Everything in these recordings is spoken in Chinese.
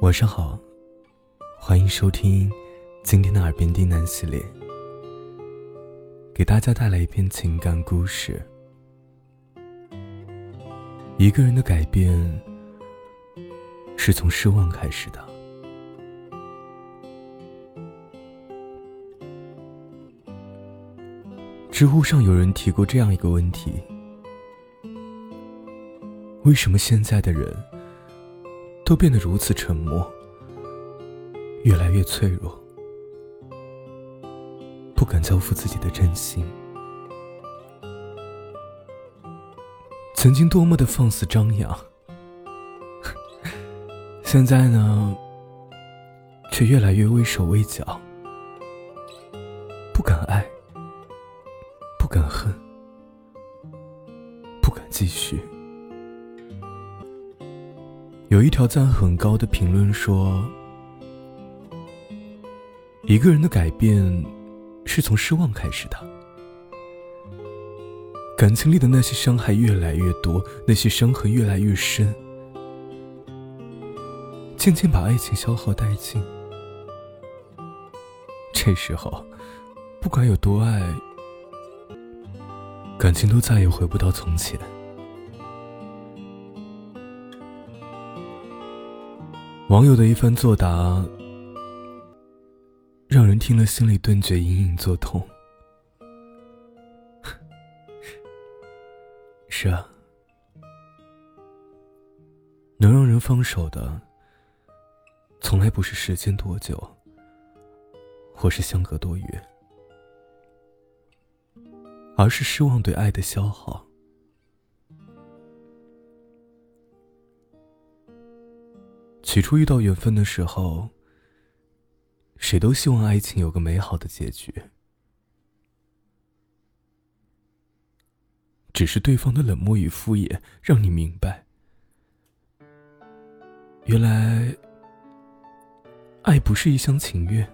晚上好，欢迎收听今天的耳边低喃系列，给大家带来一篇情感故事。一个人的改变是从失望开始的。知乎上有人提过这样一个问题：为什么现在的人都变得如此沉默，越来越脆弱，不敢交付自己的真心？曾经多么的放肆张扬，现在呢，却越来越畏手畏脚，不敢爱。不敢恨，不敢继续。有一条赞很高的评论说：“一个人的改变，是从失望开始的。感情里的那些伤害越来越多，那些伤痕越来越深，渐渐把爱情消耗殆尽。这时候，不管有多爱。”感情都再也回不到从前。网友的一番作答，让人听了心里顿觉隐隐作痛。是啊，能让人放手的，从来不是时间多久，或是相隔多远。而是失望对爱的消耗。起初遇到缘分的时候，谁都希望爱情有个美好的结局。只是对方的冷漠与敷衍，让你明白，原来爱不是一厢情愿。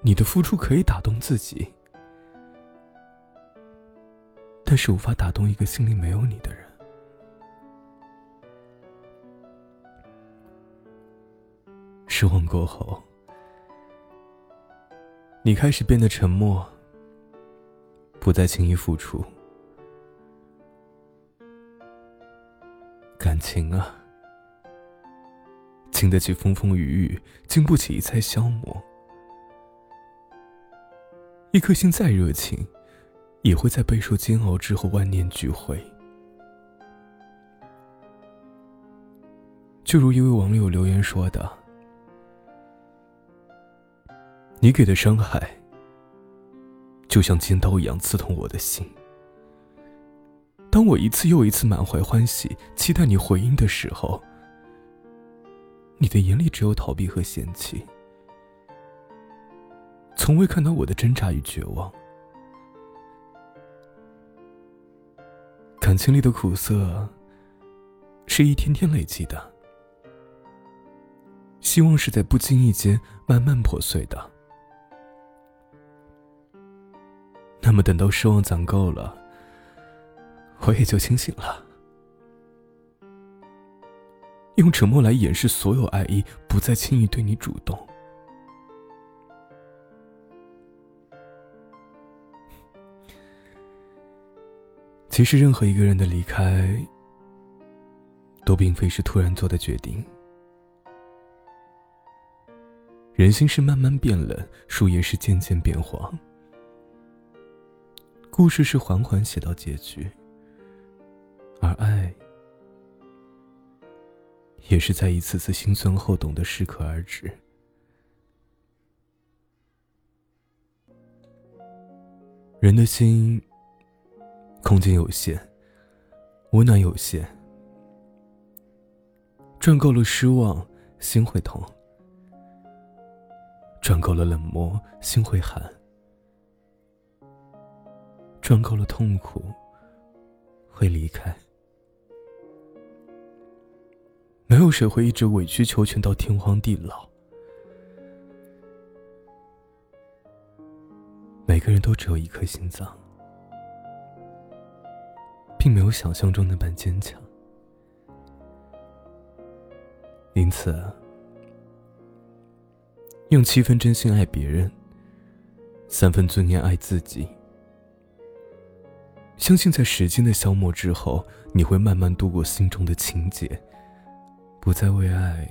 你的付出可以打动自己，但是无法打动一个心里没有你的人。失望过后，你开始变得沉默，不再轻易付出。感情啊，经得起风风雨雨，经不起一再消磨。一颗心再热情，也会在备受煎熬之后万念俱灰。就如一位网友留言说的：“你给的伤害，就像尖刀一样刺痛我的心。当我一次又一次满怀欢喜，期待你回应的时候，你的眼里只有逃避和嫌弃。”从未看到我的挣扎与绝望，感情里的苦涩是一天天累积的，希望是在不经意间慢慢破碎的。那么，等到失望攒够了，我也就清醒了，用沉默来掩饰所有爱意，不再轻易对你主动。其实，任何一个人的离开，都并非是突然做的决定。人心是慢慢变冷，树叶是渐渐变黄，故事是缓缓写到结局，而爱，也是在一次次心酸后懂得适可而止。人的心。空间有限，温暖有限。赚够了失望，心会痛；赚够了冷漠，心会寒；赚够了痛苦，会离开。没有谁会一直委曲求全到天荒地老。每个人都只有一颗心脏。并没有想象中那般坚强。因此，用七分真心爱别人，三分尊严爱自己。相信在时间的消磨之后，你会慢慢度过心中的情结，不再为爱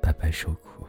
白白受苦。